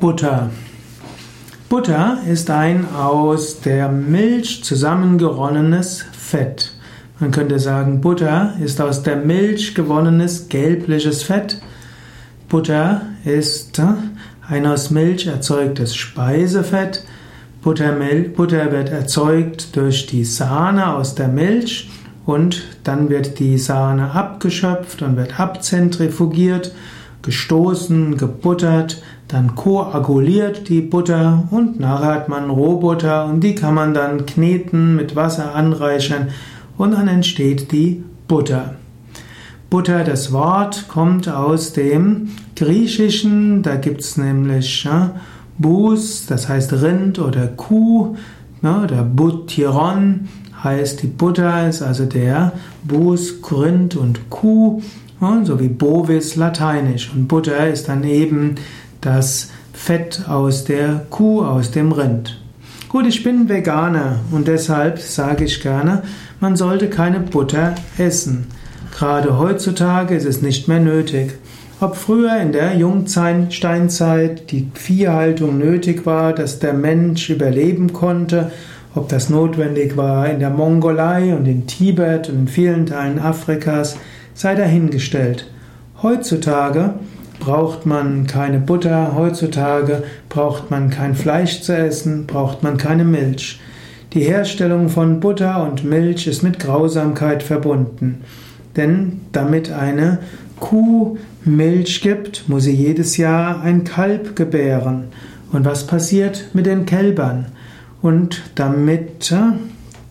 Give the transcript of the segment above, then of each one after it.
Butter. Butter ist ein aus der Milch zusammengeronnenes Fett. Man könnte sagen, Butter ist aus der Milch gewonnenes gelbliches Fett. Butter ist ein aus Milch erzeugtes Speisefett. Buttermilch, Butter wird erzeugt durch die Sahne aus der Milch und dann wird die Sahne abgeschöpft und wird abzentrifugiert, gestoßen, gebuttert, dann koaguliert die Butter und nachher hat man Rohbutter und die kann man dann kneten, mit Wasser anreichern und dann entsteht die Butter. Butter, das Wort, kommt aus dem Griechischen, da gibt es nämlich ja, Bus, das heißt Rind oder Kuh, ja, oder Butyron heißt die Butter, ist also der Bus, Rind und Kuh, ja, so wie Bovis lateinisch. Und Butter ist dann eben das Fett aus der Kuh, aus dem Rind. Gut, ich bin Veganer und deshalb sage ich gerne, man sollte keine Butter essen. Gerade heutzutage ist es nicht mehr nötig. Ob früher in der Jungsteinzeit die Viehhaltung nötig war, dass der Mensch überleben konnte, ob das notwendig war in der Mongolei und in Tibet und in vielen Teilen Afrikas, sei dahingestellt. Heutzutage braucht man keine Butter, heutzutage braucht man kein Fleisch zu essen, braucht man keine Milch. Die Herstellung von Butter und Milch ist mit Grausamkeit verbunden. Denn damit eine Kuh Milch gibt, muss sie jedes Jahr ein Kalb gebären. Und was passiert mit den Kälbern? Und damit äh,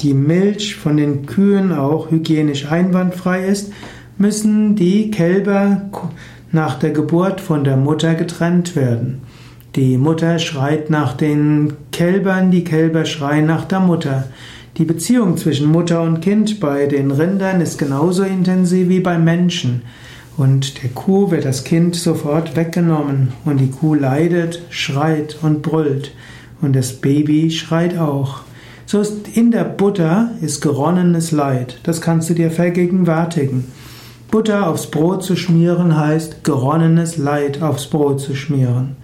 die Milch von den Kühen auch hygienisch einwandfrei ist, müssen die Kälber nach der Geburt von der Mutter getrennt werden. Die Mutter schreit nach den Kälbern, die Kälber schreien nach der Mutter. Die Beziehung zwischen Mutter und Kind bei den Rindern ist genauso intensiv wie beim Menschen. Und der Kuh wird das Kind sofort weggenommen und die Kuh leidet, schreit und brüllt und das Baby schreit auch. So ist in der Butter ist geronnenes Leid. Das kannst du dir vergegenwärtigen. Butter aufs Brot zu schmieren heißt geronnenes Leid aufs Brot zu schmieren.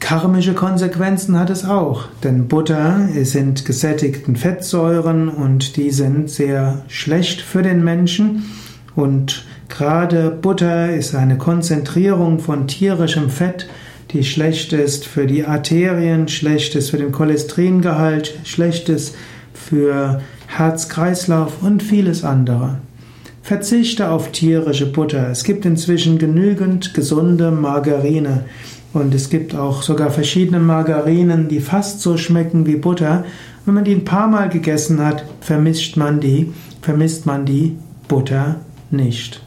Karmische Konsequenzen hat es auch, denn Butter sind gesättigten Fettsäuren und die sind sehr schlecht für den Menschen und gerade Butter ist eine Konzentrierung von tierischem Fett, die schlecht ist für die Arterien, schlecht ist für den Cholesteringehalt, schlecht ist für Herz-Kreislauf und vieles andere. Verzichte auf tierische Butter. Es gibt inzwischen genügend gesunde Margarine. Und es gibt auch sogar verschiedene Margarinen, die fast so schmecken wie Butter. Wenn man die ein paar Mal gegessen hat, vermisst man die, vermisst man die Butter nicht.